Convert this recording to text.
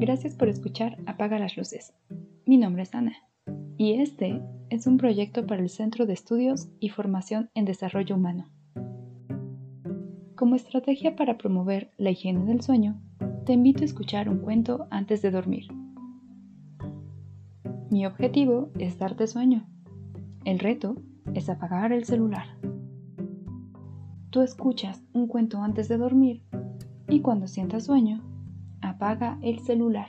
Gracias por escuchar Apaga las Luces. Mi nombre es Ana y este es un proyecto para el Centro de Estudios y Formación en Desarrollo Humano. Como estrategia para promover la higiene del sueño, te invito a escuchar un cuento antes de dormir. Mi objetivo es darte sueño. El reto es apagar el celular. Tú escuchas un cuento antes de dormir y cuando sientas sueño, apaga el celular.